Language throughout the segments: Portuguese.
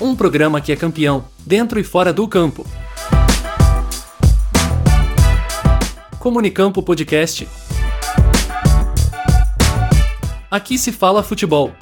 Um programa que é campeão, dentro e fora do campo. Comunicampo Podcast. Aqui se fala futebol.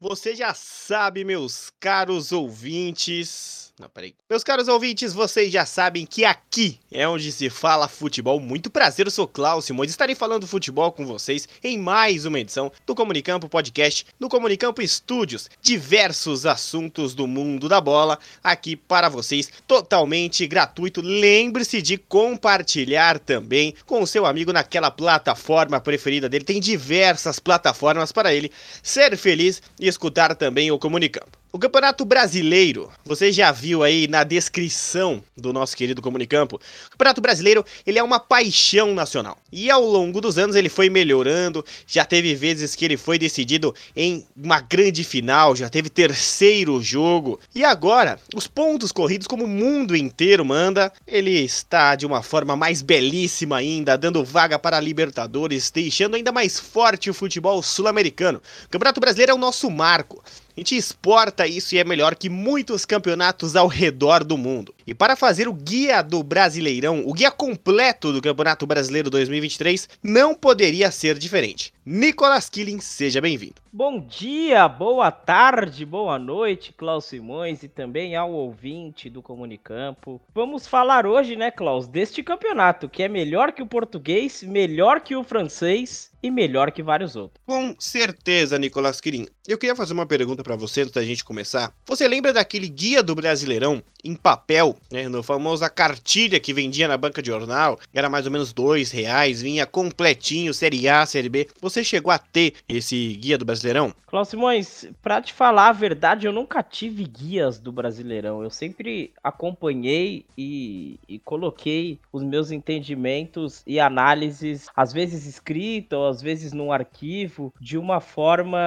Você já sabe, meus caros ouvintes, não, peraí. Meus caros ouvintes, vocês já sabem que aqui é onde se fala futebol. Muito prazer, eu sou Klaus Simões. Estarei falando futebol com vocês em mais uma edição do Comunicampo Podcast, no Comunicampo Estúdios. Diversos assuntos do mundo da bola aqui para vocês, totalmente gratuito. Lembre-se de compartilhar também com o seu amigo naquela plataforma preferida dele. Tem diversas plataformas para ele ser feliz e escutar também o Comunicampo. O Campeonato Brasileiro, você já viu aí na descrição do nosso querido Comunicampo, o Campeonato Brasileiro, ele é uma paixão nacional. E ao longo dos anos ele foi melhorando, já teve vezes que ele foi decidido em uma grande final, já teve terceiro jogo. E agora, os pontos corridos como o mundo inteiro manda, ele está de uma forma mais belíssima ainda, dando vaga para a Libertadores, deixando ainda mais forte o futebol sul-americano. O Campeonato Brasileiro é o nosso marco. A gente exporta isso e é melhor que muitos campeonatos ao redor do mundo. E para fazer o guia do Brasileirão, o guia completo do Campeonato Brasileiro 2023, não poderia ser diferente. Nicolas Killing, seja bem-vindo. Bom dia, boa tarde, boa noite, Klaus Simões e também ao ouvinte do Comunicampo. Vamos falar hoje, né, Klaus, deste campeonato que é melhor que o português, melhor que o francês e melhor que vários outros. Com certeza, Nicolas Quirin. Eu queria fazer uma pergunta para você antes da gente começar. Você lembra daquele guia do Brasileirão em papel, né, no famosa cartilha que vendia na banca de jornal? Era mais ou menos dois reais, vinha completinho, Série A, Série B. Você chegou a ter esse guia do Brasileirão? Cláudio Simões, pra te falar a verdade, eu nunca tive guias do Brasileirão. Eu sempre acompanhei e, e coloquei os meus entendimentos e análises, às vezes escritas, às vezes num arquivo, de uma forma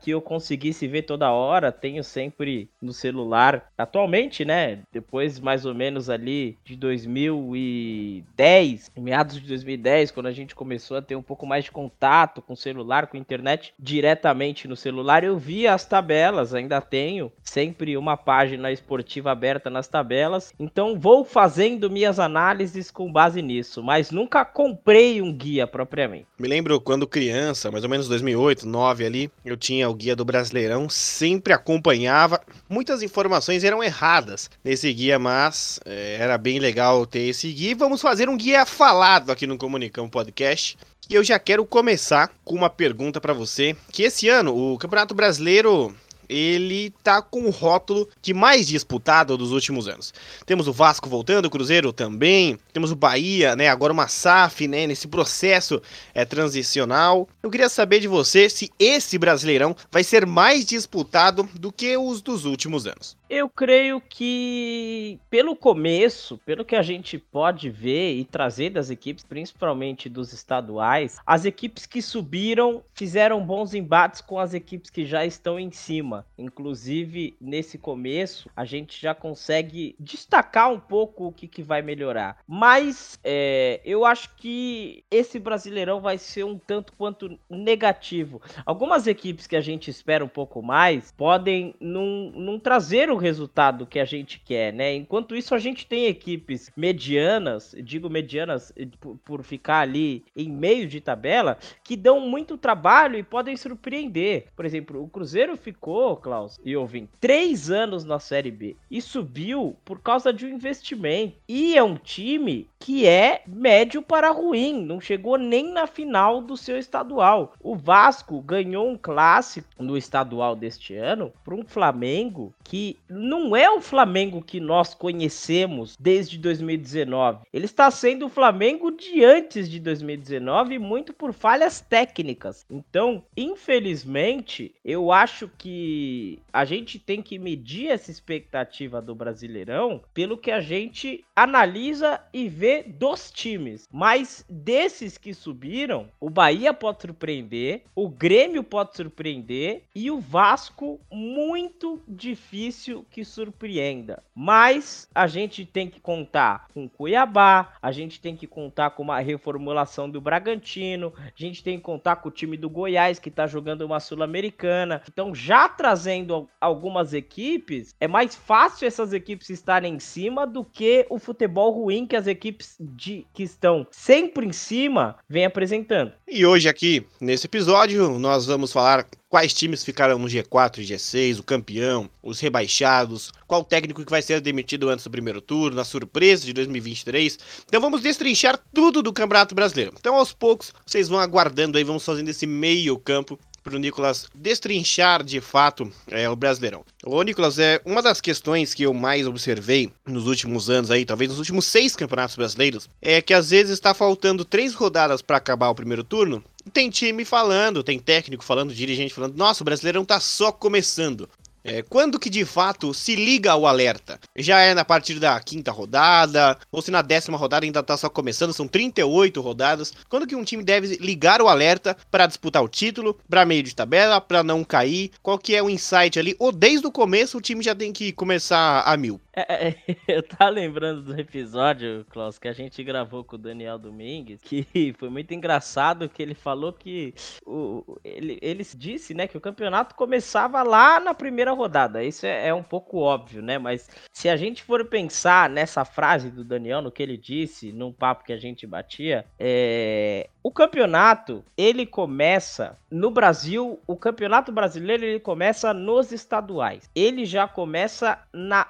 que eu conseguisse ver toda hora. Tenho sempre no celular. Atualmente, né? Depois mais ou menos ali de 2010, meados de 2010, quando a gente começou a ter um pouco mais de contato com o celular, com a internet, diretamente no celular, eu via as tabelas, ainda tenho sempre uma página esportiva aberta nas tabelas. Então vou fazendo minhas análises com base nisso, mas nunca comprei um guia propriamente. Me lembro quando criança, mais ou menos 2008, 2009 ali, eu tinha o guia do Brasileirão, sempre acompanhava. Muitas informações eram erradas nesse guia, mas é, era bem legal ter esse guia. Vamos fazer um guia falado aqui no Comunicão Podcast. E eu já quero começar com uma pergunta para você, que esse ano o Campeonato Brasileiro ele tá com o rótulo de mais disputado dos últimos anos. Temos o Vasco voltando, o Cruzeiro também, temos o Bahia, né, agora uma SAF, né, nesse processo é transicional. Eu queria saber de você se esse Brasileirão vai ser mais disputado do que os dos últimos anos. Eu creio que, pelo começo, pelo que a gente pode ver e trazer das equipes, principalmente dos estaduais, as equipes que subiram fizeram bons embates com as equipes que já estão em cima. Inclusive, nesse começo, a gente já consegue destacar um pouco o que, que vai melhorar. Mas é, eu acho que esse Brasileirão vai ser um tanto quanto negativo. Algumas equipes que a gente espera um pouco mais podem não, não trazer o resultado que a gente quer, né? Enquanto isso, a gente tem equipes medianas, digo medianas eh, por, ficar ali em meio de tabela, que dão muito trabalho e podem surpreender. Por exemplo, o Cruzeiro ficou, Klaus e Ovin, três anos na Série B e subiu por causa de um investimento. E é um time que é médio para ruim, não chegou nem na final do seu estadual. O Vasco ganhou um clássico no estadual deste ano para um Flamengo que não é o Flamengo que nós conhecemos desde 2019. Ele está sendo o Flamengo de antes de 2019, muito por falhas técnicas. Então, infelizmente, eu acho que a gente tem que medir essa expectativa do Brasileirão pelo que a gente analisa e vê dos times. Mas desses que subiram, o Bahia pode surpreender, o Grêmio pode surpreender e o Vasco muito difícil que surpreenda. Mas a gente tem que contar com Cuiabá, a gente tem que contar com uma reformulação do Bragantino, a gente tem que contar com o time do Goiás que está jogando uma Sul-Americana. Então, já trazendo algumas equipes, é mais fácil essas equipes estarem em cima do que o futebol ruim que as equipes de, que estão sempre em cima vem apresentando. E hoje aqui, nesse episódio, nós vamos falar quais times ficaram no G4 e G6, o campeão, os rebaixados, qual técnico que vai ser demitido antes do primeiro turno, a surpresa de 2023. Então vamos destrinchar tudo do Campeonato Brasileiro. Então aos poucos vocês vão aguardando aí, vamos fazendo esse meio campo para o Nicolas destrinchar de fato é, o Brasileirão. Ô Nicolas, é uma das questões que eu mais observei nos últimos anos aí, talvez nos últimos seis campeonatos brasileiros, é que às vezes está faltando três rodadas para acabar o primeiro turno tem time falando, tem técnico falando, dirigente falando, nossa, o Brasileirão tá só começando. É, quando que de fato se liga o alerta? Já é na partir da quinta rodada, ou se na décima rodada ainda tá só começando, são 38 rodadas. Quando que um time deve ligar o alerta para disputar o título, para meio de tabela, para não cair? Qual que é o insight ali? Ou desde o começo o time já tem que começar a mil? É, é, eu tava lembrando do episódio, Klaus, que a gente gravou com o Daniel Domingues, que foi muito engraçado que ele falou que o, ele, ele disse, né, que o campeonato começava lá na primeira rodada. Isso é, é, um pouco óbvio, né? Mas se a gente for pensar nessa frase do Daniel, no que ele disse, num papo que a gente batia, é, o campeonato, ele começa no Brasil, o campeonato brasileiro ele começa nos estaduais. Ele já começa na,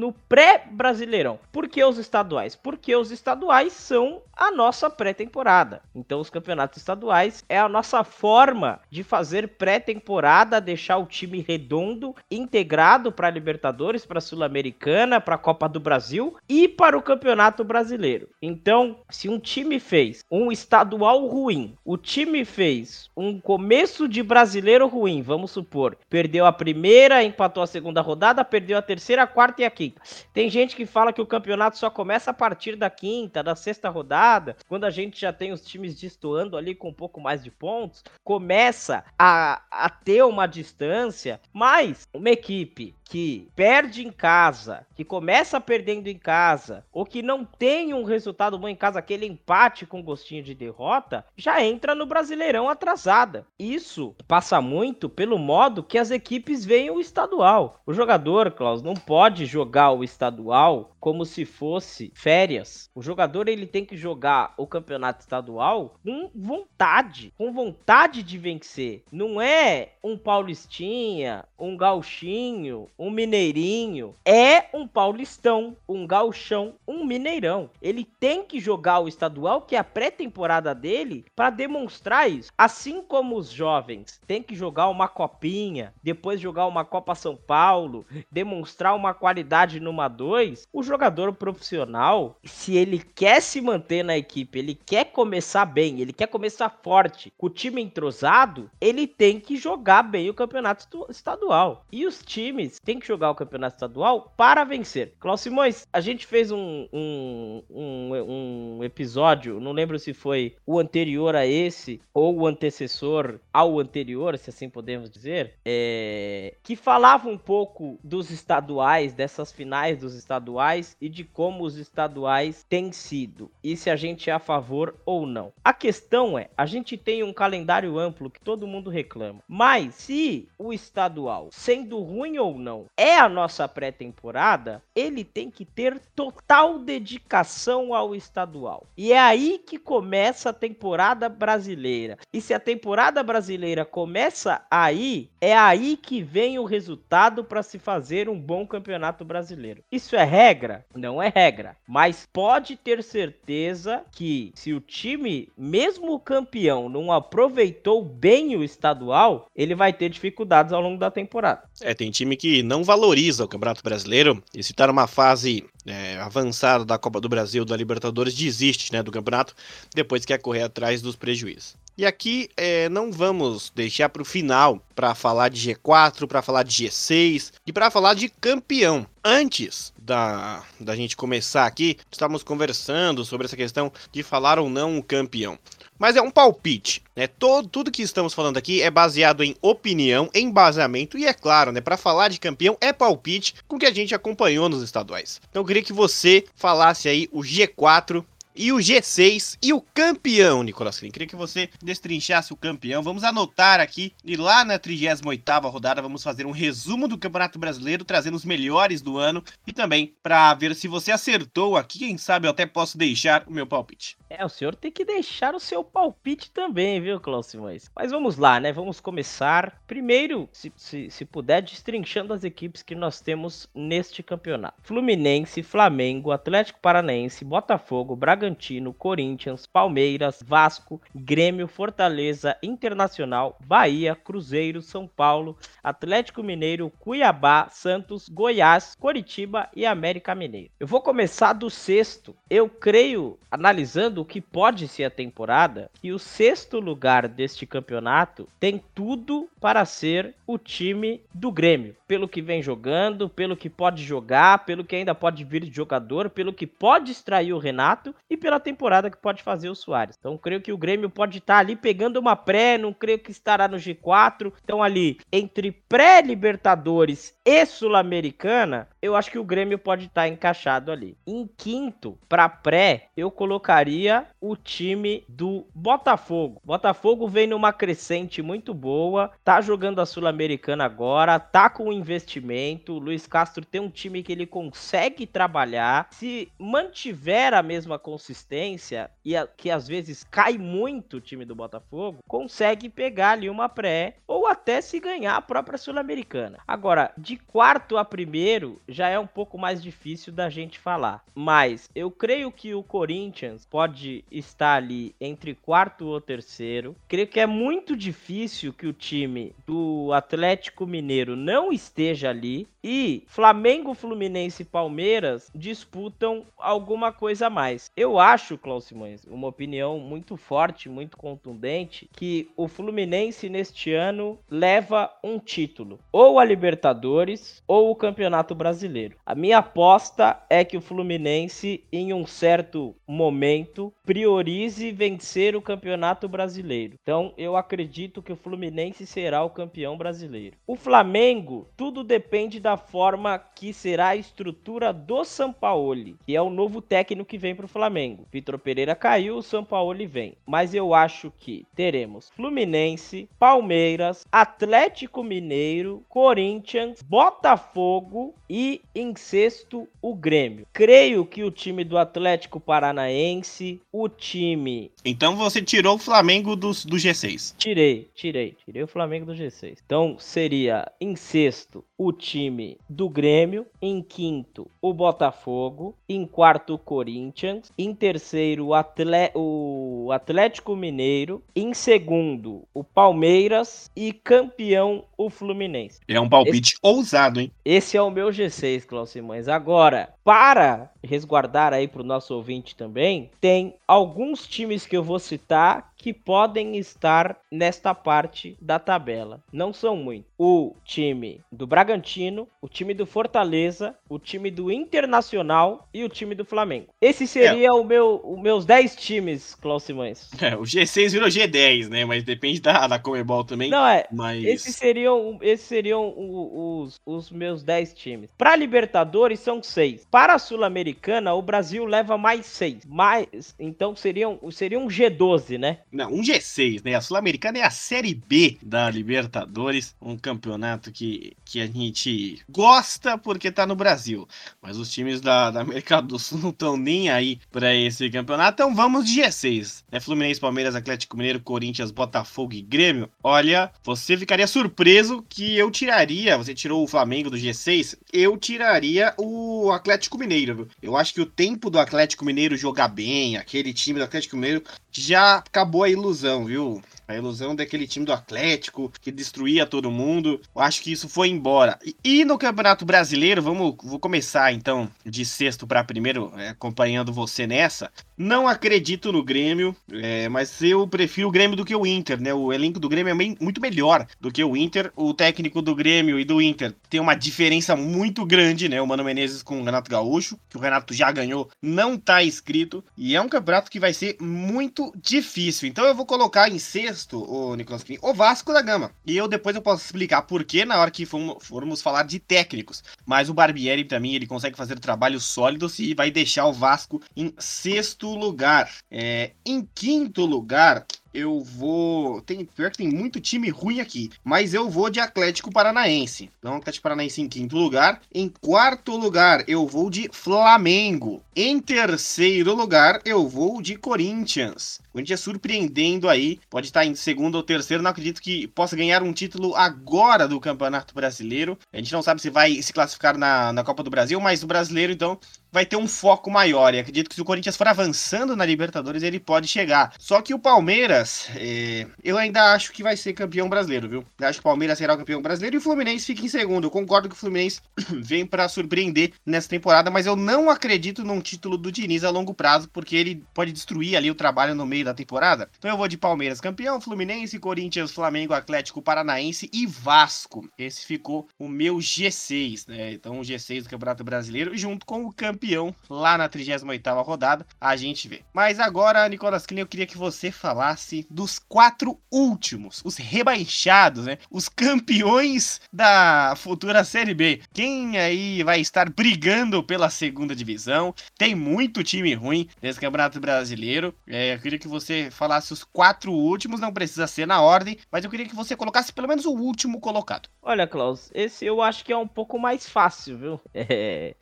no pré-brasileirão. Por que os estaduais? Porque os estaduais são a nossa pré-temporada. Então os campeonatos estaduais é a nossa forma de fazer pré-temporada, deixar o time redondo, integrado para a Libertadores, para a Sul-Americana, para a Copa do Brasil e para o Campeonato Brasileiro. Então, se um time fez um estadual ruim, o time fez um começo de brasileiro ruim, vamos supor, perdeu a primeira, empatou a segunda rodada, perdeu a terceira, a quarta e a quinta. Tem gente que fala que o campeonato só começa a partir da quinta, da sexta rodada, quando a gente já tem os times destoando ali com um pouco mais de pontos, começa a, a ter uma distância, mas uma equipe que perde em casa, que começa perdendo em casa, ou que não tem um resultado bom em casa, aquele empate com gostinho de derrota, já entra no Brasileirão atrasada. Isso passa muito pelo modo que as equipes veem o estadual. O jogador, Klaus, não pode jogar o estadual como se fosse férias. O jogador ele tem que jogar o campeonato estadual com vontade, com vontade de vencer. Não é um paulistinha, um gauchinho, um mineirinho, é um paulistão, um gauchão, um mineirão. Ele tem que jogar o estadual, que é a pré-temporada dele, para demonstrar isso. Assim como os jovens têm que jogar uma copinha, depois jogar uma Copa São Paulo, demonstrar uma qualidade numa 2, o jogador profissional, se ele quer se manter na equipe, ele quer começar bem, ele quer começar forte, com o time entrosado, ele tem que jogar bem o campeonato estadual. E os times tem que jogar o campeonato estadual para vencer. Cláudio Simões, a gente fez um, um, um, um, episódio, não lembro se foi o anterior a esse ou o antecessor ao anterior, se assim podemos dizer, é, que falava um pouco dos estaduais, dessas finais dos estaduais e de como os estaduais têm sido e se a gente é a favor ou não. A questão é, a gente tem um calendário amplo que todo mundo reclama, mas se o estadual, sendo ruim ou não, é a nossa pré-temporada, ele tem que ter total dedicação ao estadual. E é aí que começa a temporada brasileira. E se a temporada brasileira começa aí, é aí que vem o resultado para se fazer um bom campeonato brasileiro. Isso é regra? Não é regra, mas pode ter certeza que se o time, mesmo o campeão, não aproveitou bem o estadual, ele vai ter dificuldades ao longo da temporada. É, tem time que não valoriza o Campeonato Brasileiro e se está numa fase é, avançada da Copa do Brasil, da Libertadores, desiste né, do campeonato, depois quer correr atrás dos prejuízos. E aqui é, não vamos deixar para o final para falar de G4, para falar de G6 e para falar de campeão. Antes da, da gente começar aqui, estávamos conversando sobre essa questão de falar ou não o campeão. Mas é um palpite, né? Todo, tudo que estamos falando aqui é baseado em opinião, embasamento e é claro, né? Para falar de campeão é palpite com o que a gente acompanhou nos estaduais. Então eu queria que você falasse aí o G4 e o G6 e o campeão, Nicolas Klein. Queria que você destrinchasse o campeão. Vamos anotar aqui e lá na 38ª rodada vamos fazer um resumo do Campeonato Brasileiro, trazendo os melhores do ano e também para ver se você acertou aqui, quem sabe eu até posso deixar o meu palpite. É, o senhor tem que deixar o seu palpite também, viu, Cláudio Simões? Mas vamos lá, né? Vamos começar. Primeiro, se, se, se puder, destrinchando as equipes que nós temos neste campeonato: Fluminense, Flamengo, Atlético Paranaense, Botafogo, Bragantino, Corinthians, Palmeiras, Vasco, Grêmio, Fortaleza, Internacional, Bahia, Cruzeiro, São Paulo, Atlético Mineiro, Cuiabá, Santos, Goiás, Coritiba e América Mineiro. Eu vou começar do sexto. Eu creio, analisando o que pode ser a temporada, que o sexto lugar deste campeonato tem tudo para ser o time do Grêmio. Pelo que vem jogando, pelo que pode jogar, pelo que ainda pode vir de jogador, pelo que pode extrair o Renato e pela temporada que pode fazer o Soares. Então creio que o Grêmio pode estar ali pegando uma pré, não creio que estará no G4. Então ali entre pré-Libertadores e Sul-Americana, eu acho que o Grêmio pode estar encaixado ali. Em quinto, para pré, eu colocaria o time do Botafogo. Botafogo vem numa crescente muito boa, tá jogando a Sul-Americana agora, tá com investimento. O Luiz Castro tem um time que ele consegue trabalhar. Se mantiver a mesma consistência e a, que às vezes cai muito o time do Botafogo, consegue pegar ali uma pré ou até se ganhar a própria Sul-Americana. Agora, de quarto a primeiro, já é um pouco mais difícil da gente falar. Mas eu creio que o Corinthians pode estar ali entre quarto ou terceiro. Creio que é muito difícil que o time do Atlético Mineiro não esteja ali. E Flamengo, Fluminense e Palmeiras disputam alguma coisa a mais. Eu acho, Klaus Simões, uma opinião muito forte, muito contundente, que o Fluminense neste ano leva um título, ou a Libertadores ou o Campeonato Brasileiro. A minha aposta é que o Fluminense, em um certo momento, priorize vencer o Campeonato Brasileiro. Então, eu acredito que o Fluminense será o campeão brasileiro. O Flamengo, tudo depende da forma que será a estrutura do Sampaoli, que é o novo técnico que vem para o Flamengo. Vitor Pereira caiu, o Sampaoli vem. Mas eu acho que teremos Fluminense, Palmeiras, Atlético Mineiro, Corinthians, Botafogo e em sexto o Grêmio. Creio que o time do Atlético Paranaense, o time. Então você tirou o Flamengo do, do G6. Tirei, tirei, tirei o Flamengo do G6. Então seria em sexto o time do Grêmio, em quinto o Botafogo, em quarto o Corinthians, em terceiro o, Atle o Atlético Mineiro, em segundo o Palmeiras e campeão o Fluminense. É um palpite esse, ousado, hein? Esse é o meu G6, Cláudio Simões. Agora, para resguardar aí para o nosso ouvinte também, tem alguns times que eu vou citar que podem estar nesta parte da tabela. Não são muitos. O time do Bragantino, o time do Fortaleza, o time do Internacional e o time do Flamengo. Esse seria é. o meu, os meus 10 times, Klaus Simões. É, o G6 virou G10, né? Mas depende da, da Comebol também. Não, é. Mas... Esses seriam, esses seriam os, os meus 10 times. Para Libertadores são 6. Para a Sul-Americana, o Brasil leva mais 6. Mais, então seriam, seria um G12, né? Não, um G6, né? A Sul-Americana é a Série B da Libertadores, um campeonato que, que a gente gosta porque tá no Brasil. Mas os times da, da América do Sul não estão nem aí para esse campeonato. Então vamos de G6. Né? Fluminense, Palmeiras, Atlético Mineiro, Corinthians, Botafogo e Grêmio. Olha, você ficaria surpreso que eu tiraria. Você tirou o Flamengo do G6, eu tiraria o Atlético Mineiro. Eu acho que o tempo do Atlético Mineiro jogar bem, aquele time do Atlético Mineiro, já acabou a ilusão, viu? A ilusão daquele time do Atlético que destruía todo mundo. Eu acho que isso foi embora. E, e no Campeonato Brasileiro, vamos vou começar então de sexto para primeiro, é, acompanhando você nessa. Não acredito no Grêmio, é, mas eu prefiro o Grêmio do que o Inter, né? O elenco do Grêmio é bem, muito melhor do que o Inter. O técnico do Grêmio e do Inter tem uma diferença muito grande, né? O Mano Menezes com o Renato Gaúcho, que o Renato já ganhou, não tá inscrito. E é um campeonato que vai ser muito difícil. Então eu vou colocar em sexto, o Nicolas o Vasco da Gama. E eu depois eu posso explicar por que na hora que formos falar de técnicos. Mas o Barbieri, para mim, ele consegue fazer trabalhos sólidos e vai deixar o Vasco em sexto lugar. É, em quinto lugar, eu vou. Tem, pior que tem muito time ruim aqui. Mas eu vou de Atlético Paranaense. Então, Atlético Paranaense em quinto lugar. Em quarto lugar, eu vou de Flamengo. Em terceiro lugar, eu vou de Corinthians. O Corinthians surpreendendo aí. Pode estar em segundo ou terceiro. Não acredito que possa ganhar um título agora do Campeonato Brasileiro. A gente não sabe se vai se classificar na, na Copa do Brasil, mas o brasileiro, então, vai ter um foco maior. E acredito que se o Corinthians for avançando na Libertadores, ele pode chegar. Só que o Palmeiras, é... eu ainda acho que vai ser campeão brasileiro, viu? Eu acho que o Palmeiras será o campeão brasileiro e o Fluminense fica em segundo. Eu concordo que o Fluminense vem para surpreender nessa temporada, mas eu não acredito num título do Diniz a longo prazo, porque ele pode destruir ali o trabalho no meio da temporada. Então eu vou de Palmeiras campeão, Fluminense, Corinthians, Flamengo, Atlético Paranaense e Vasco. Esse ficou o meu G6, né? Então o G6 do Campeonato Brasileiro junto com o campeão campeão lá na 38ª rodada, a gente vê. Mas agora, Nicolas Klein, eu queria que você falasse dos quatro últimos, os rebaixados, né? Os campeões da futura Série B. Quem aí vai estar brigando pela segunda divisão? Tem muito time ruim nesse Campeonato Brasileiro. É, eu queria que você falasse os quatro últimos, não precisa ser na ordem, mas eu queria que você colocasse pelo menos o último colocado. Olha, Klaus, esse eu acho que é um pouco mais fácil, viu? É...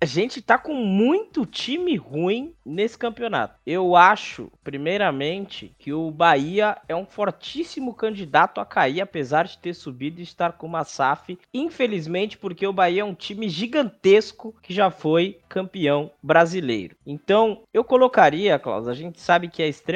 A gente tá com muito time ruim nesse campeonato. Eu acho, primeiramente, que o Bahia é um fortíssimo candidato a cair, apesar de ter subido e estar com uma SAF. Infelizmente, porque o Bahia é um time gigantesco que já foi campeão brasileiro. Então, eu colocaria, Klaus, a gente sabe que é extremamente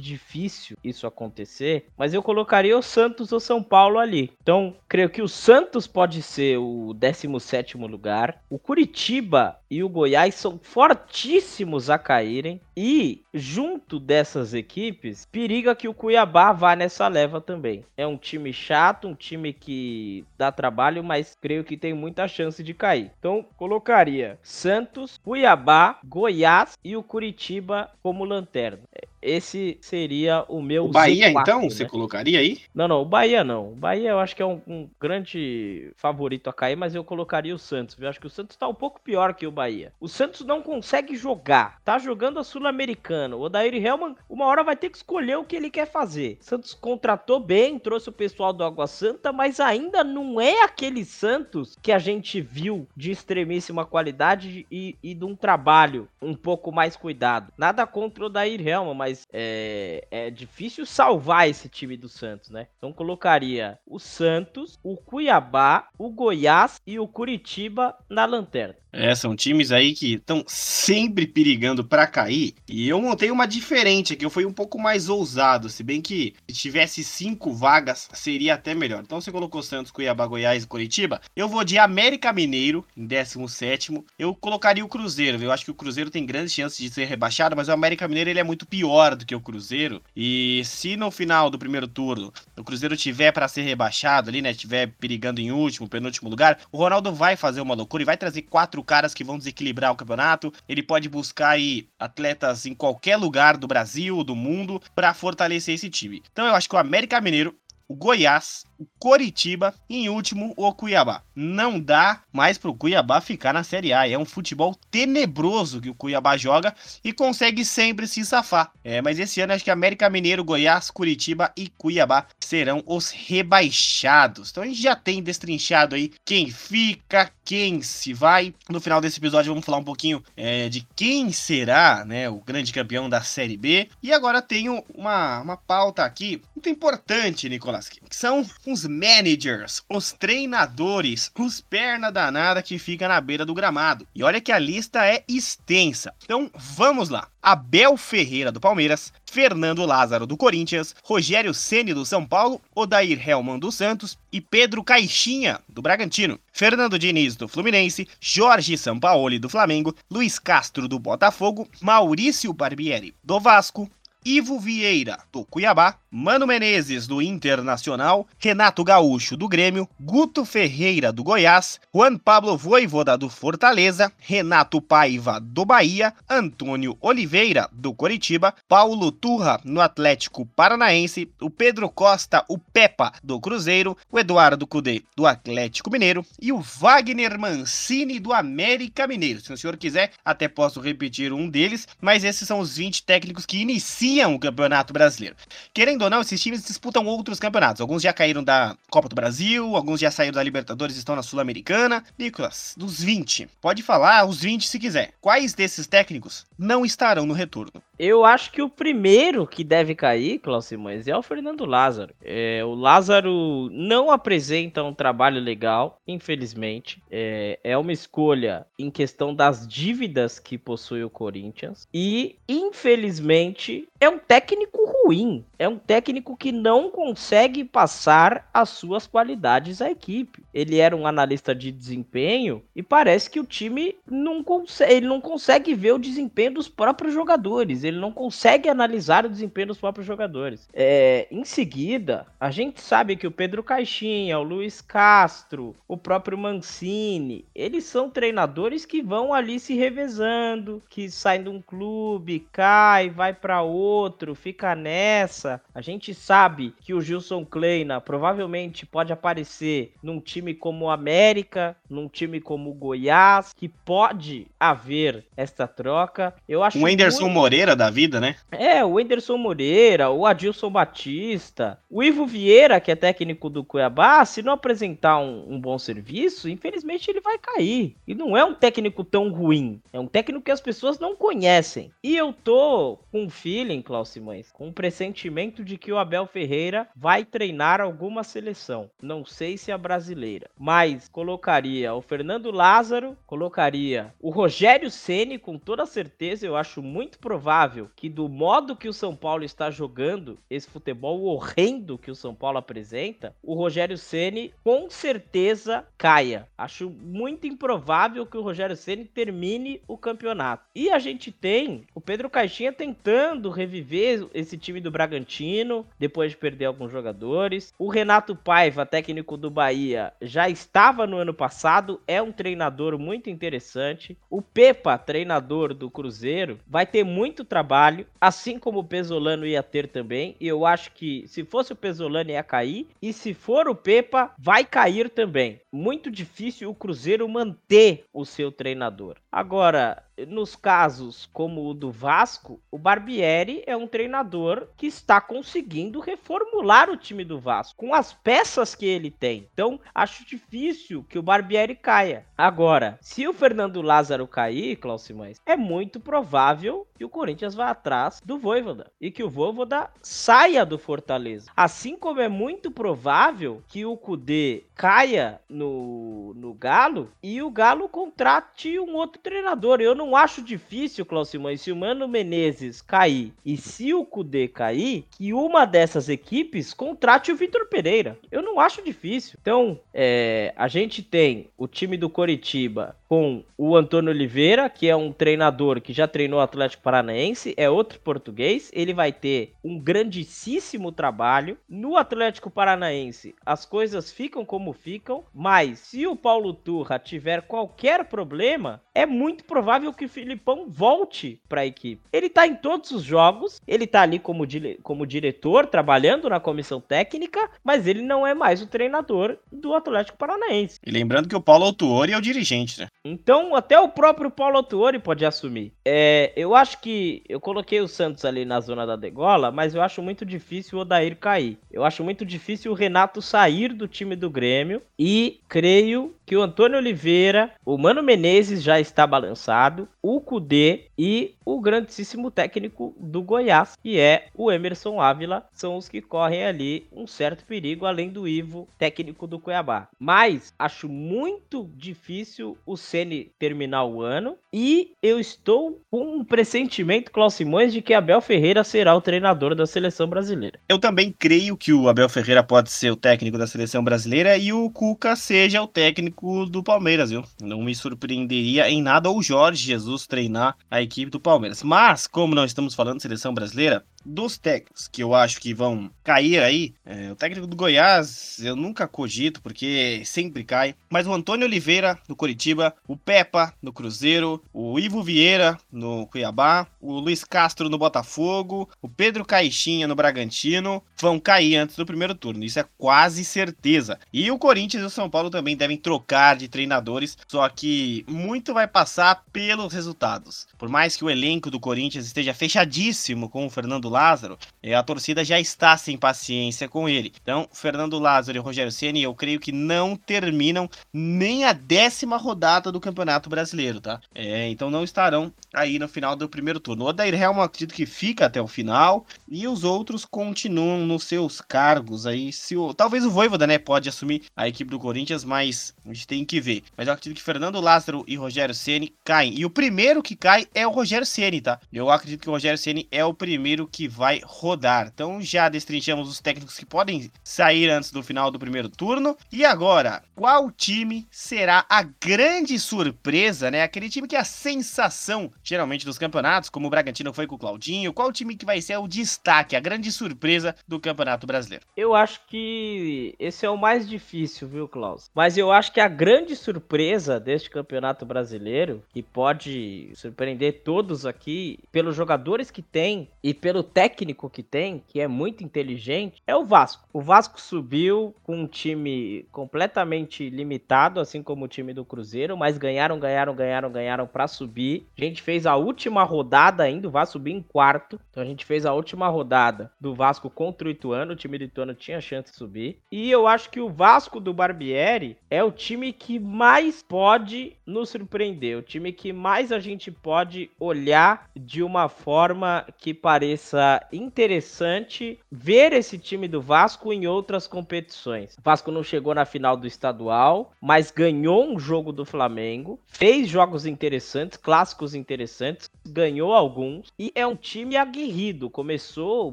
difícil isso acontecer, mas eu colocaria o Santos ou São Paulo ali. Então, creio que o Santos pode ser o 17 lugar, o Curitiba e o Goiás são fortíssimos a caírem. E junto dessas equipes, periga que o Cuiabá vá nessa leva também. É um time chato, um time que dá trabalho, mas creio que tem muita chance de cair. Então, colocaria Santos, Cuiabá, Goiás e o Curitiba como lanterna. Esse seria o meu. O Bahia, Z4, então? Né? Você colocaria aí? Não, não, o Bahia não. O Bahia eu acho que é um, um, grande favorito a cair, mas eu colocaria o Santos. Eu acho que o Santos tá um pouco pior que o Bahia. O Santos não consegue jogar. Tá jogando a Sul-Americana. O Odair Helman, uma hora vai ter que escolher o que ele quer fazer. O Santos contratou bem, trouxe o pessoal do Água Santa, mas ainda não é aquele Santos que a gente viu de extremíssima qualidade e, e de um trabalho um pouco mais cuidado. Nada contra o Odair Helman, mas mas é, é difícil salvar esse time do Santos, né? Então colocaria o Santos, o Cuiabá, o Goiás e o Curitiba na lanterna. É, são times aí que estão sempre perigando para cair. E eu montei uma diferente aqui, eu fui um pouco mais ousado. Se bem que se tivesse cinco vagas, seria até melhor. Então você colocou Santos, Cuiabá, Goiás e Curitiba. Eu vou de América Mineiro, em 17. Eu colocaria o Cruzeiro. Eu acho que o Cruzeiro tem grandes chances de ser rebaixado, mas o América Mineiro ele é muito pior do que o Cruzeiro. E se no final do primeiro turno o Cruzeiro tiver para ser rebaixado ali, né? Tiver perigando em último, penúltimo lugar, o Ronaldo vai fazer uma loucura e vai trazer quatro caras que vão desequilibrar o campeonato. Ele pode buscar aí atletas em qualquer lugar do Brasil, do mundo, para fortalecer esse time. Então eu acho que o América Mineiro o Goiás, o Coritiba e em último o Cuiabá. Não dá mais pro Cuiabá ficar na Série A. É um futebol tenebroso que o Cuiabá joga e consegue sempre se safar. É, mas esse ano acho que América Mineiro, Goiás, Curitiba e Cuiabá serão os rebaixados. Então a gente já tem destrinchado aí quem fica, quem se vai. No final desse episódio vamos falar um pouquinho é, de quem será né, o grande campeão da Série B. E agora tenho uma, uma pauta aqui muito importante, Nicolas, são os managers, os treinadores, os perna danada que fica na beira do gramado. E olha que a lista é extensa. Então, vamos lá. Abel Ferreira do Palmeiras, Fernando Lázaro do Corinthians, Rogério Ceni do São Paulo, Odair Helman do Santos e Pedro Caixinha do Bragantino. Fernando Diniz do Fluminense, Jorge Sampaoli do Flamengo, Luiz Castro do Botafogo, Maurício Barbieri do Vasco, Ivo Vieira, do Cuiabá, Mano Menezes, do Internacional, Renato Gaúcho, do Grêmio, Guto Ferreira, do Goiás, Juan Pablo Voivoda, do Fortaleza, Renato Paiva, do Bahia, Antônio Oliveira, do Coritiba, Paulo Turra, no Atlético Paranaense, o Pedro Costa, o Pepa, do Cruzeiro, o Eduardo Cudê, do Atlético Mineiro e o Wagner Mancini, do América Mineiro. Se o senhor quiser, até posso repetir um deles, mas esses são os 20 técnicos que iniciam iniciam o Campeonato Brasileiro. Querendo ou não, esses times disputam outros campeonatos. Alguns já caíram da Copa do Brasil, alguns já saíram da Libertadores e estão na Sul-Americana. Nicolas, dos 20, pode falar os 20 se quiser. Quais desses técnicos não estarão no retorno? Eu acho que o primeiro que deve cair, Cláudio Simões, é o Fernando Lázaro. É, o Lázaro não apresenta um trabalho legal, infelizmente. É, é uma escolha em questão das dívidas que possui o Corinthians. E, infelizmente, é um técnico ruim. É um técnico que não consegue passar as suas qualidades à equipe. Ele era um analista de desempenho e parece que o time não consegue, ele não consegue ver o desempenho dos próprios jogadores. Ele não consegue analisar o desempenho dos próprios jogadores. É, em seguida, a gente sabe que o Pedro Caixinha, o Luiz Castro, o próprio Mancini, eles são treinadores que vão ali se revezando, que saem de um clube, cai, vai para outro, fica nessa. A gente sabe que o Gilson Kleina provavelmente pode aparecer num time como o América, num time como o Goiás, que pode haver esta troca. Eu acho o Anderson muito... Moreira da vida, né? É, o Anderson Moreira, o Adilson Batista, o Ivo Vieira, que é técnico do Cuiabá, se não apresentar um, um bom serviço, infelizmente ele vai cair. E não é um técnico tão ruim, é um técnico que as pessoas não conhecem. E eu tô com um feeling, Klaus Simões, com um pressentimento de que o Abel Ferreira vai treinar alguma seleção. Não sei se a brasileira, mas colocaria o Fernando Lázaro, colocaria o Rogério Ceni com toda certeza, eu acho muito provável que do modo que o São Paulo está jogando, esse futebol horrendo que o São Paulo apresenta, o Rogério Ceni com certeza caia. Acho muito improvável que o Rogério Ceni termine o campeonato. E a gente tem o Pedro Caixinha tentando reviver esse time do Bragantino depois de perder alguns jogadores. O Renato Paiva, técnico do Bahia, já estava no ano passado, é um treinador muito interessante. O Pepa, treinador do Cruzeiro, vai ter muito trabalho assim como o Pesolano ia ter também. E eu acho que se fosse o Pesolano ia cair, e se for o Pepa, vai cair também. Muito difícil o Cruzeiro manter o seu treinador. Agora, nos casos como o do Vasco, o Barbieri é um treinador que está conseguindo reformular o time do Vasco com as peças que ele tem. Então, acho difícil que o Barbieri caia. Agora, se o Fernando Lázaro cair, Klaus Simões, é muito provável que o Corinthians vá atrás do Voivoda e que o Voivoda saia do Fortaleza. Assim como é muito provável que o Cudê caia no, no Galo e o Galo contrate um outro treinador. Eu não acho difícil, Klaus Simões, se o Mano Menezes cair e se o Kudê cair, que uma dessas equipes contrate o Vitor Pereira. Eu não acho difícil. Então, é, a gente tem o time do Coritiba com o Antônio Oliveira, que é um treinador que já treinou o Atlético Paranaense, é outro português. Ele vai ter um grandíssimo trabalho. No Atlético Paranaense, as coisas ficam como ficam, mas se o Paulo Turra tiver qualquer problema, é muito provável que o Filipão volte para a equipe. Ele tá em todos os jogos, ele tá ali como, como diretor, trabalhando na comissão técnica, mas ele não é mais o treinador do Atlético Paranaense. E lembrando que o Paulo Autuori é o dirigente, né? Então, até o próprio Paulo Autuori pode assumir. É, eu acho que eu coloquei o Santos ali na zona da degola, mas eu acho muito difícil o Odair cair. Eu acho muito difícil o Renato sair do time do Grêmio e creio que o Antônio Oliveira, o Mano Menezes já está balançado, o Cudê e o grandíssimo técnico do Goiás, que é o Emerson Ávila, são os que correm ali um certo perigo, além do Ivo, técnico do Cuiabá. Mas acho muito difícil o Ceni terminar o ano e eu estou com um pressentimento, Klaus Simões, de que Abel Ferreira será o treinador da seleção brasileira. Eu também creio que o Abel Ferreira pode ser o técnico da seleção brasileira e o Cuca seja o técnico do Palmeiras, viu? Não me surpreenderia em nada o Jorge Jesus treinar a equipe do Palmeiras. Mas, como não estamos falando de seleção brasileira, dos técnicos que eu acho que vão cair aí, é, o técnico do Goiás eu nunca cogito, porque sempre cai. Mas o Antônio Oliveira, no Coritiba, o Pepa, no Cruzeiro, o Ivo Vieira, no Cuiabá, o Luiz Castro, no Botafogo, o Pedro Caixinha, no Bragantino, vão cair antes do primeiro turno. Isso é quase certeza. E o Corinthians e o São Paulo também devem trocar de treinadores, só que muito vai passar pelos resultados. Por mais que o elenco do Corinthians esteja fechadíssimo com o Fernando Lázaro, é, a torcida já está sem paciência com ele. Então, Fernando Lázaro e Rogério Ceni, eu creio que não terminam nem a décima rodada do Campeonato Brasileiro, tá? É, então não estarão aí no final do primeiro turno. O Odair Helman acredito que fica até o final e os outros continuam nos seus cargos aí. Se o, talvez o Voivoda, né, pode assumir a equipe do Corinthians, mas a gente tem que ver. Mas eu acredito que Fernando Lázaro e Rogério Ceni caem. E o primeiro que cai é o Rogério Ceni, tá? Eu acredito que o Rogério Ceni é o primeiro que vai rodar. Então já destrinchamos os técnicos que podem sair antes do final do primeiro turno. E agora, qual time será a grande surpresa, né? Aquele time que é a sensação, geralmente, dos campeonatos, como o Bragantino foi com o Claudinho. Qual time que vai ser o destaque, a grande surpresa do Campeonato Brasileiro? Eu acho que esse é o mais difícil, viu, Klaus? Mas eu acho que a grande surpresa deste Campeonato Brasileiro, que pode surpreender todos aqui, pelos jogadores que tem e pelo técnico que tem, que é muito inteligente, é o Vasco. O Vasco subiu com um time completamente limitado, assim como o time do Cruzeiro, mas ganharam, ganharam, ganharam, ganharam para subir. A gente fez a última rodada ainda, o Vasco subiu em quarto. Então a gente fez a última rodada do Vasco contra o Ituano, o time do Ituano tinha chance de subir. E eu acho que o Vasco do Barbieri é o time que mais pode nos surpreender, o time que mais a gente pode olhar de uma forma que pareça interessante ver esse time do Vasco em outras competições. O Vasco não chegou na final do estadual, mas ganhou um jogo do Flamengo, fez jogos interessantes, clássicos interessantes, ganhou alguns e é um time aguerrido. Começou o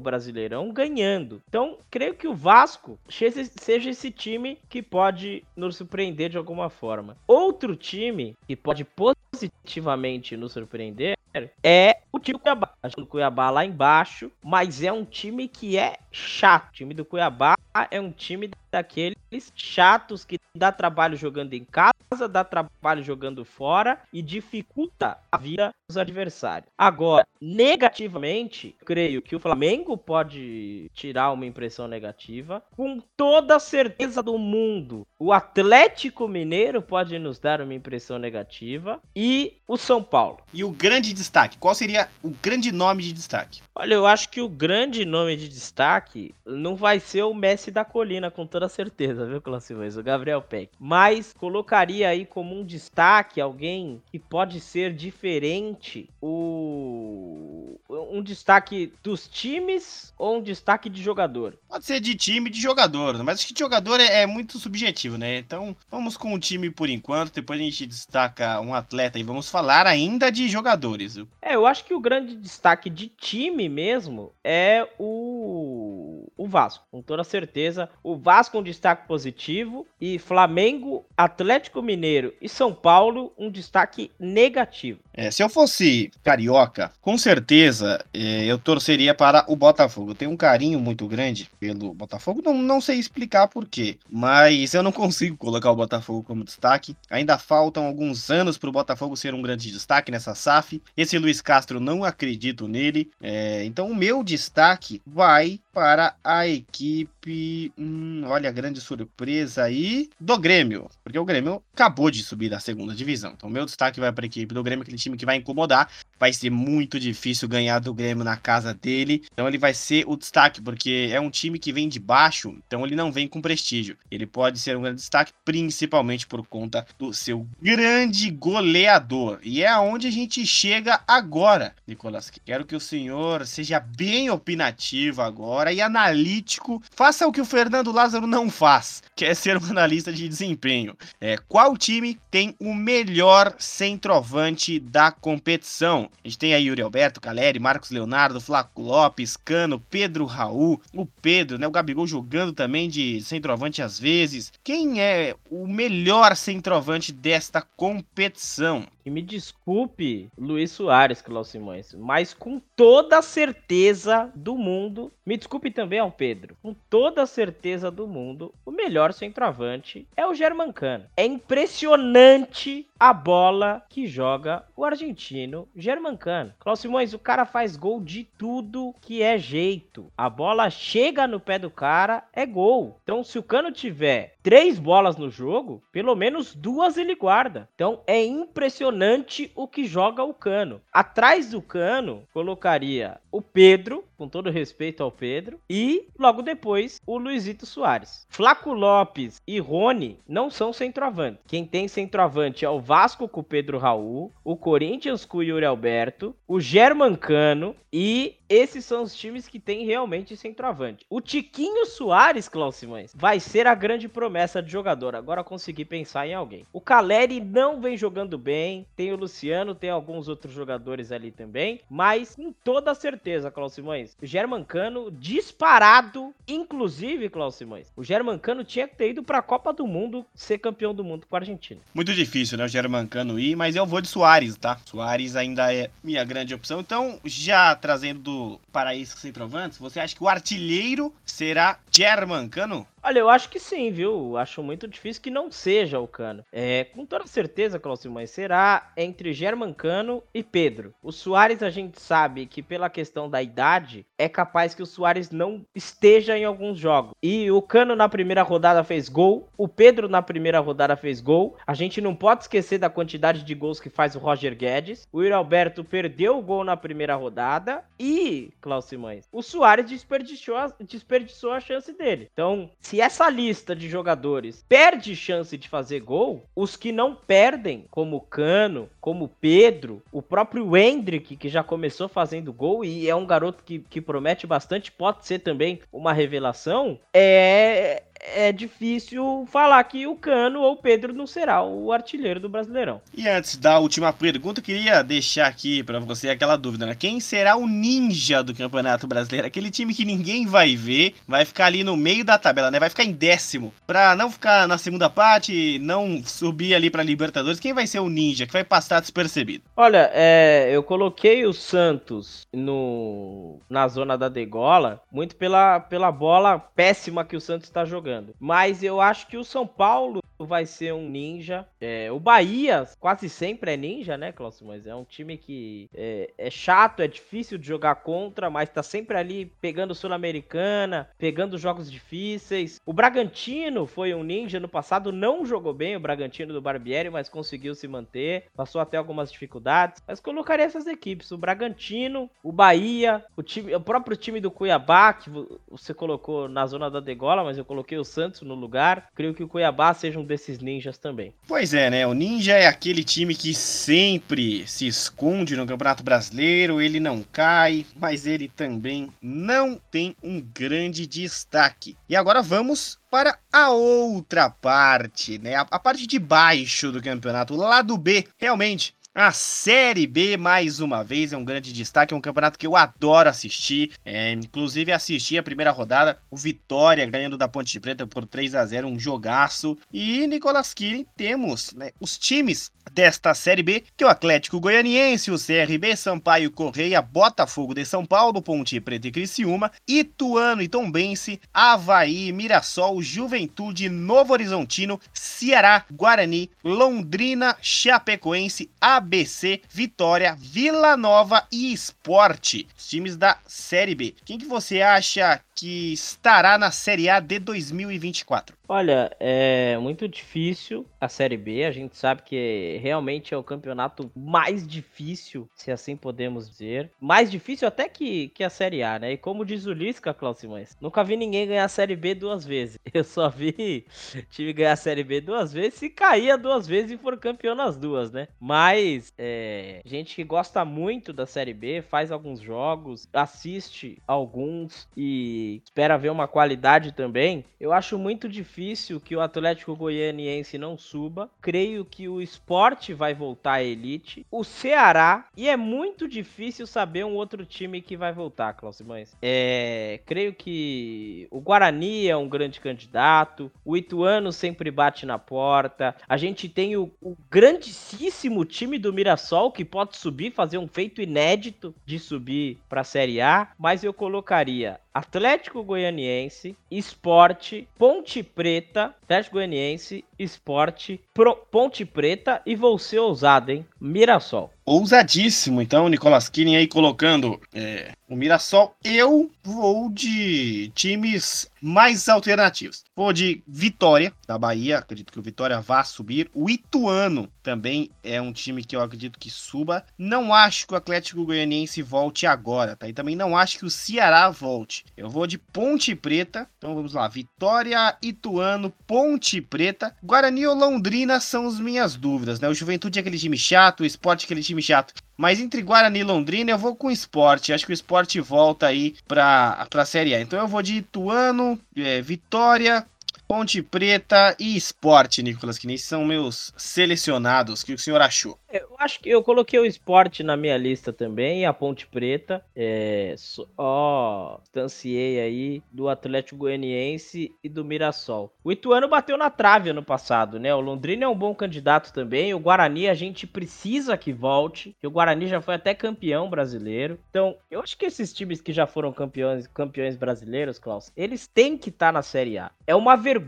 Brasileirão ganhando. Então, creio que o Vasco seja esse time que pode nos surpreender de alguma forma. Outro time que pode positivamente nos surpreender é o time do Cuiabá. O Cuiabá lá embaixo, mas é um time que é chato. O time do Cuiabá é um time daqueles chatos que dá trabalho jogando em casa, dá trabalho jogando fora e dificulta a vida dos adversários. Agora, negativamente, creio que o Flamengo pode tirar uma impressão negativa. Com toda a certeza do mundo, o Atlético Mineiro pode nos dar uma impressão negativa e o São Paulo. E o grande destaque, qual seria o grande nome de destaque? Olha, eu acho que o grande nome de destaque não vai ser o Messi da Colina, com toda certeza, viu, Classivões? O Gabriel Peck. Mas colocaria aí como um destaque alguém que pode ser diferente, o um destaque dos times ou um destaque de jogador? Pode ser de time e de jogador, mas acho que de jogador é, é, muito subjetivo, né? Então vamos com o time por enquanto, depois a gente destaca um atleta e vamos falar ainda de jogadores. É, eu acho que o grande destaque de time mesmo é o, o Vasco, com toda certeza. O Vasco um destaque positivo e Flamengo, Atlético Mineiro e São Paulo um destaque negativo. É, se eu fosse carioca, com certeza é, eu torceria para o Botafogo. Eu tenho um carinho muito grande pelo Botafogo, não, não sei explicar porquê, mas eu não consigo colocar o Botafogo como destaque. Ainda faltam alguns anos para o Botafogo ser um grande destaque nessa SAF. Esse Luiz Castro não acredito nele, é, então o meu destaque vai para a equipe hum, olha a grande surpresa aí, do Grêmio. Porque o Grêmio acabou de subir da segunda divisão. Então, meu destaque vai para a equipe do Grêmio, aquele time que vai incomodar. Vai ser muito difícil ganhar do Grêmio na casa dele. Então, ele vai ser o destaque, porque é um time que vem de baixo, então ele não vem com prestígio. Ele pode ser um grande destaque, principalmente por conta do seu grande goleador. E é aonde a gente chega agora, Nicolas. Quero que o senhor seja bem opinativo agora e analítico. Faça o que o Fernando Lázaro não faz, que é ser um analista de desempenho. É, qual time tem o melhor centroavante da competição? A gente tem aí Yuri Alberto, Caleri, Marcos Leonardo, Flaco Lopes, Cano, Pedro Raul, o Pedro, né? O Gabigol jogando também de centroavante às vezes. Quem é o melhor centroavante desta competição? Me desculpe, Luiz Soares, Cláudio Simões, mas com toda certeza do mundo, me desculpe também ao Pedro, com toda certeza do mundo, o melhor centroavante é o Germancano. É impressionante a bola que joga o argentino Germancano. Cláudio Simões, o cara faz gol de tudo que é jeito. A bola chega no pé do cara, é gol. Então, se o Cano tiver três bolas no jogo, pelo menos duas ele guarda. Então, é impressionante impressionante o que joga o Cano. Atrás do Cano, colocaria o Pedro, com todo respeito ao Pedro, e logo depois o Luizito Soares. Flaco Lopes e Rony não são centroavante. Quem tem centroavante é o Vasco com o Pedro Raul, o Corinthians com o Yuri Alberto, o Germancano e esses são os times que têm realmente centroavante. O Tiquinho Soares, Klaus Simões, vai ser a grande promessa de jogador. Agora consegui pensar em alguém. O Caleri não vem jogando bem. Tem o Luciano, tem alguns outros jogadores ali também. Mas com toda certeza, Klaus Simões, o Germancano disparado. Inclusive, Klaus Simões, o Germancano tinha que ter ido para a Copa do Mundo ser campeão do mundo com a Argentina. Muito difícil, né? O Germancano ir, mas eu vou de Soares, tá? Soares ainda é minha grande opção. Então, já trazendo do Paraíso Sem Provantes, você acha que o artilheiro será Germancano? Olha, eu acho que sim, viu? Acho muito difícil que não seja o Cano. É, com toda certeza, Cláudio mas será entre Germancano e Pedro. O Soares a gente sabe que pela questão da idade, é capaz que o Soares não esteja em alguns jogos. E o Cano na primeira rodada fez gol, o Pedro na primeira rodada fez gol. A gente não pode esquecer da quantidade de gols que faz o Roger Guedes. O Yuri Alberto perdeu o gol na primeira rodada e, Cláudio Simões, o Soares desperdiçou a, desperdiçou a chance dele. Então, se essa lista de jogadores perde chance de fazer gol, os que não perdem, como Cano, como Pedro, o próprio Hendrick, que já começou fazendo gol e é um garoto que, que promete bastante, pode ser também uma revelação, é, é difícil falar que o Cano ou o Pedro não será o artilheiro do Brasileirão. E antes da última pergunta, eu queria deixar aqui para você aquela dúvida, né? Quem será o ninja do Campeonato Brasileiro? Aquele time que ninguém vai ver, vai ficar ali no meio da tabela, né? Vai ficar em décimo, para não ficar na segunda parte, não subir ali para Libertadores. Quem vai ser o ninja que vai passar despercebido? Olha, é, eu coloquei o Santos no na zona da degola muito pela, pela bola péssima que o Santos está jogando jogando. Mas eu acho que o São Paulo vai ser um ninja. É, o Bahia quase sempre é ninja, né, Cláudio? Mas é um time que é, é, chato, é difícil de jogar contra, mas tá sempre ali pegando Sul-Americana, pegando jogos difíceis. O Bragantino foi um ninja no passado, não jogou bem o Bragantino do Barbieri, mas conseguiu se manter, passou até algumas dificuldades. Mas colocaria essas equipes: o Bragantino, o Bahia, o, time, o próprio time do Cuiabá, que você colocou na zona da degola, mas eu coloquei o Santos no lugar. Creio que o Cuiabá seja um desses ninjas também. Pois é, né? O Ninja é aquele time que sempre se esconde no Campeonato Brasileiro, ele não cai, mas ele também não tem um grande destaque. E agora vamos para a outra parte, né? A, a parte de baixo do campeonato, o lado B. Realmente, a Série B, mais uma vez, é um grande destaque, é um campeonato que eu adoro assistir. É, inclusive, assisti a primeira rodada, o Vitória ganhando da Ponte Preta por 3 a 0 um jogaço. E Nicolas Kirin, temos né, os times desta Série B, que é o Atlético Goianiense, o CRB, Sampaio Correia, Botafogo de São Paulo, Ponte Preta e Criciúma, Ituano e Tombense, Havaí, Mirassol, Juventude, Novo Horizontino, Ceará, Guarani, Londrina, Chapecoense, ABC, Vitória, Vila Nova e Esporte, os times da Série B. Quem que você acha que estará na Série A de 2024? Olha, é muito difícil a Série B. A gente sabe que realmente é o campeonato mais difícil, se assim podemos dizer. Mais difícil até que, que a Série A, né? E como diz o Lisca, Klaus Simões, nunca vi ninguém ganhar a Série B duas vezes. Eu só vi time ganhar a Série B duas vezes e caía duas vezes e for campeão nas duas, né? Mas, é, gente que gosta muito da Série B, faz alguns jogos, assiste alguns e espera ver uma qualidade também, eu acho muito difícil que o Atlético Goianiense não suba. Creio que o esporte vai voltar à elite. O Ceará, e é muito difícil saber um outro time que vai voltar, Klaus Simões. É, creio que o Guarani é um grande candidato, o Ituano sempre bate na porta. A gente tem o, o grandíssimo time do Mirassol que pode subir, fazer um feito inédito de subir para a Série A, mas eu colocaria Atlético Goianiense, Esporte, Ponte Preta, Atlético Goianiense, Esporte, Pro, Ponte Preta e vou ser ousado, hein? Mirassol. Ousadíssimo, então, Nicolas Killing aí colocando é, o Mirassol. Eu vou de times mais alternativos. Vou de Vitória, da Bahia. Acredito que o Vitória vá subir. O Ituano também é um time que eu acredito que suba. Não acho que o Atlético Goianiense volte agora, tá? E também não acho que o Ceará volte. Eu vou de Ponte Preta. Então vamos lá. Vitória, Ituano, Ponte Preta. Guarani ou Londrina são as minhas dúvidas, né? O Juventude é aquele time chato, o Sport é aquele time chato. Mas entre Guarani e Londrina eu vou com o esporte. Acho que o esporte volta aí pra, pra Série A. Então eu vou de Ituano, é, Vitória, Ponte Preta e Esporte, Nicolas, nem são meus selecionados. O que o senhor achou? Eu acho que eu coloquei o esporte na minha lista também, a Ponte Preta. É, só distanciei aí do Atlético Goianiense e do Mirassol. O Ituano bateu na trave ano passado, né? O Londrina é um bom candidato também. O Guarani a gente precisa que volte. o Guarani já foi até campeão brasileiro. Então, eu acho que esses times que já foram campeões, campeões brasileiros, Klaus, eles têm que estar tá na Série A. É uma vergonha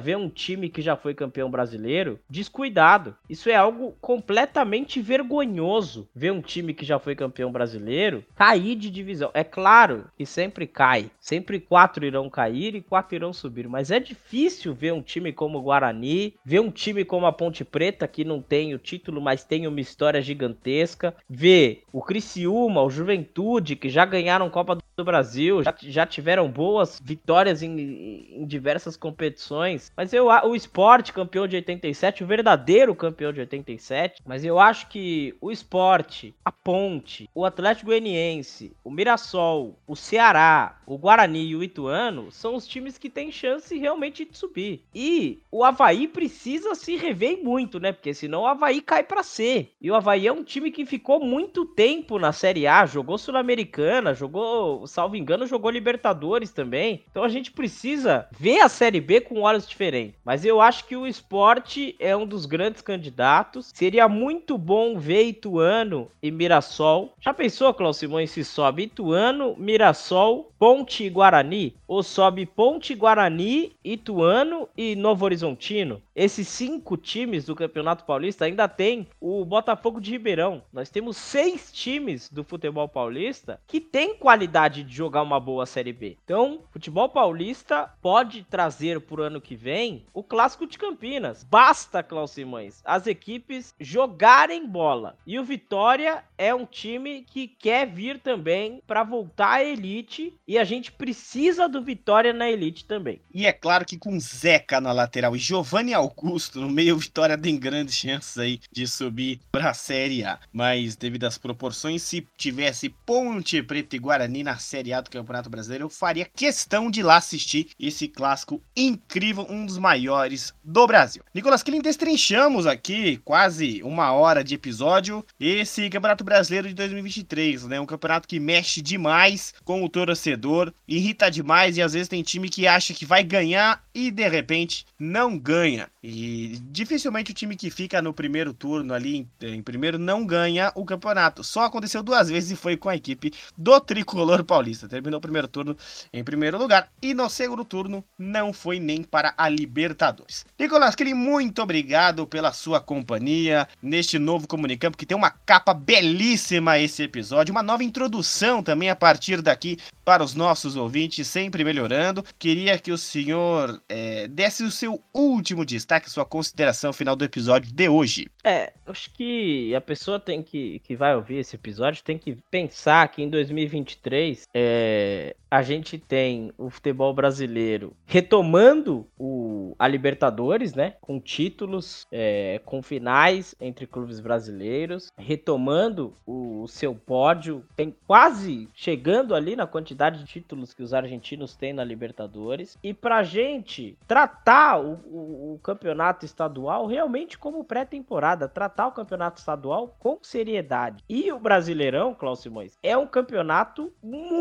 ver um time que já foi campeão brasileiro descuidado. Isso é algo completamente vergonhoso ver um time que já foi campeão brasileiro cair de divisão. É claro que sempre cai, sempre quatro irão cair e quatro irão subir, mas é difícil ver um time como o Guarani, ver um time como a Ponte Preta que não tem o título, mas tem uma história gigantesca, ver o Criciúma, o Juventude que já ganharam Copa do Brasil, já, já tiveram boas vitórias em, em diversas competições, mas eu o esporte campeão de 87, o verdadeiro campeão de 87, mas eu eu acho que o esporte, a ponte, o Atlético Goianiense, o Mirassol, o Ceará, o Guarani e o Ituano são os times que têm chance realmente de subir. E o Havaí precisa se rever muito, né? Porque senão o Havaí cai para C. E o Havaí é um time que ficou muito tempo na Série A, jogou Sul-Americana, jogou, salvo engano, jogou Libertadores também. Então a gente precisa ver a Série B com olhos diferentes. Mas eu acho que o esporte é um dos grandes candidatos. Seria muito bom ver Ituano e Mirassol. Já pensou, Cláudio Simões, se sobe Ituano, Mirassol, Ponte e Guarani? Ou sobe Ponte, Guarani, Ituano e Novo Horizontino? Esses cinco times do Campeonato Paulista ainda tem o Botafogo de Ribeirão. Nós temos seis times do futebol paulista que tem qualidade de jogar uma boa Série B. Então, futebol paulista pode trazer o ano que vem o clássico de Campinas. Basta, Cláudio Simões, as equipes jogar jogarem bola. E o Vitória é um time que quer vir também para voltar à elite e a gente precisa do Vitória na elite também. E é claro que com Zeca na lateral e Giovanni Augusto no meio, Vitória tem grandes chances aí de subir para a Série A. Mas devido às proporções, se tivesse Ponte Preta e Guarani na Série A do Campeonato Brasileiro, eu faria questão de lá assistir esse clássico incrível, um dos maiores do Brasil. Nicolas Killing, destrinchamos aqui quase uma hora de episódio esse Campeonato Brasileiro de 2023, né? Um campeonato que mexe demais com o torcedor, irrita demais e às vezes tem time que acha que vai ganhar e de repente não ganha. E dificilmente o time que fica no primeiro turno ali em, primeiro não ganha o campeonato. Só aconteceu duas vezes e foi com a equipe do tricolor Paulista. Terminou o primeiro turno em primeiro lugar e no segundo turno não foi nem para a Libertadores. Nicolas Kili, muito obrigado pela sua companhia neste novo Comunicampo que tem uma capa belíssima esse episódio, uma nova introdução também a partir daqui para os nossos ouvintes, sempre melhorando. Queria que o senhor é, desse o seu último destaque, sua consideração final do episódio de hoje. É, acho que a pessoa tem que, que vai ouvir esse episódio tem que pensar que em 2023 é, a gente tem o futebol brasileiro retomando o, a Libertadores, né? Com títulos, é, com finais entre clubes brasileiros, retomando o, o, seu pódio, tem quase chegando ali na quantidade de títulos que os argentinos têm na Libertadores. E pra gente tratar o, o, o campeonato estadual realmente como pré-temporada, tratar o campeonato estadual com seriedade. E o Brasileirão, Klaus Simões, é um campeonato muito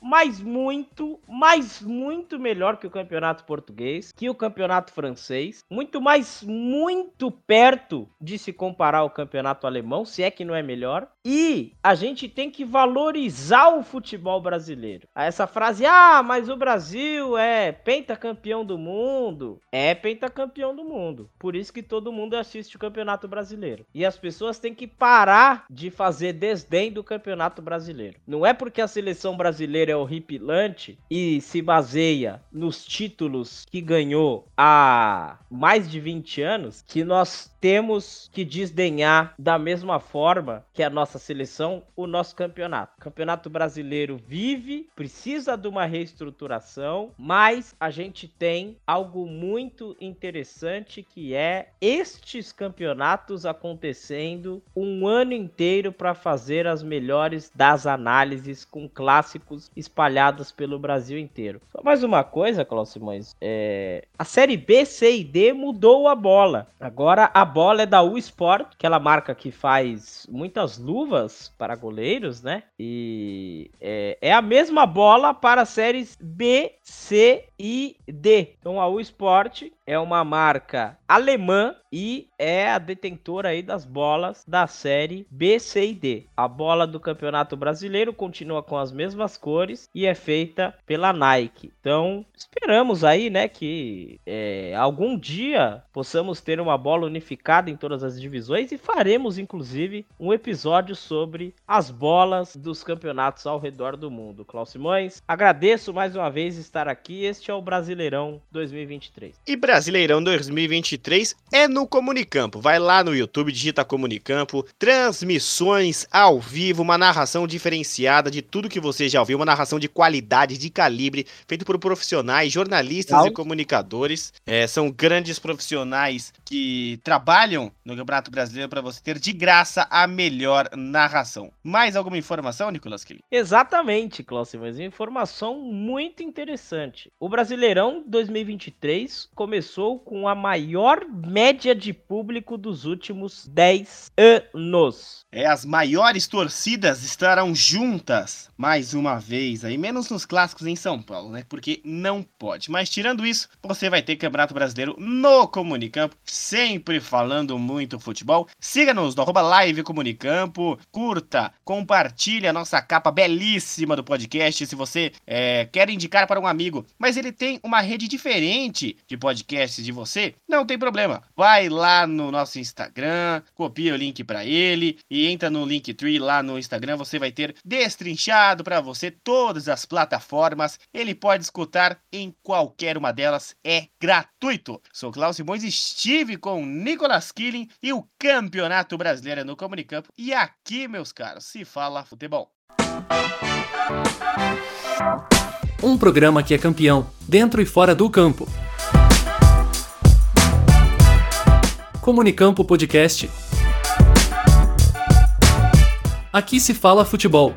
mais mas muito, mas muito melhor que o campeonato português, que o campeonato francês, muito mais, muito perto de se comparar ao campeonato alemão, se é que não é melhor. E a gente tem que valorizar o futebol brasileiro. Essa frase, ah, mas o Brasil é pentacampeão do mundo, é pentacampeão do mundo. Por isso que todo mundo assiste o campeonato brasileiro. E as pessoas têm que parar de fazer desdém do campeonato brasileiro. Não é porque a seleção brasileira é horripilante e se baseia nos títulos que ganhou há mais de 20 anos, que nós temos que desdenhar da mesma forma que a nossa seleção o nosso campeonato. O campeonato brasileiro vive, precisa de uma reestruturação, mas a gente tem algo muito interessante que é estes campeonatos acontecendo um ano inteiro para fazer as melhores das análises com clássicos espalhados pelo Brasil inteiro. Só mais uma coisa, Cláudio Simões, é... a série B, C e D mudou a bola. Agora a bola é da U Sport, aquela marca que faz muitas luvas para goleiros, né? E é, é a mesma bola para séries B, C e D. Então a U Sport é uma marca alemã e é a detentora aí das bolas da série B, C e D. A bola do Campeonato Brasileiro continua com as mesmas cores e é feita pela Nike. Então, esperamos aí, né, que é, algum dia possamos ter uma bola unificada em todas as divisões e faremos, inclusive, um episódio sobre as bolas dos campeonatos ao redor do mundo. Klaus Simões, agradeço mais uma vez estar aqui. Este é o Brasileirão 2023. E Brasileirão 2023 é no Comunicampo. Vai lá no YouTube, digita Comunicampo, transmissões ao vivo, uma narração diferenciada de tudo que você já ouviu, uma narração de qualidade, de calibre, feito por profissionais, jornalistas e comunicadores. É, são grandes profissionais que trabalham no Campeonato Brasileiro para você ter de graça a melhor narração. Mais alguma informação, Nicolas Kelly? Exatamente, Cláudio, mas uma informação muito interessante. O Brasileirão 2023 começou com a maior média de público dos últimos 10 anos. É, as maiores torcidas estarão juntas mais uma vez aí, menos nos clássicos em São Paulo, né? Porque não pode. Mas tirando isso, você vai ter Campeonato Brasileiro no Comunicampo, sempre falando muito futebol. Siga-nos no arroba live Comunicampo, curta, compartilhe a nossa capa belíssima do podcast se você é, quer indicar para um amigo, mas ele tem uma rede diferente de de você, não tem problema. Vai lá no nosso Instagram, copia o link para ele e entra no Linktree lá no Instagram, você vai ter destrinchado para você todas as plataformas. Ele pode escutar em qualquer uma delas, é gratuito. Sou Klaus Simões, estive com Nicolas Killing e o Campeonato Brasileiro no Comunicampo. E aqui, meus caros, se fala futebol. Um programa que é campeão, dentro e fora do campo. Comunicampo Podcast. Aqui se fala futebol.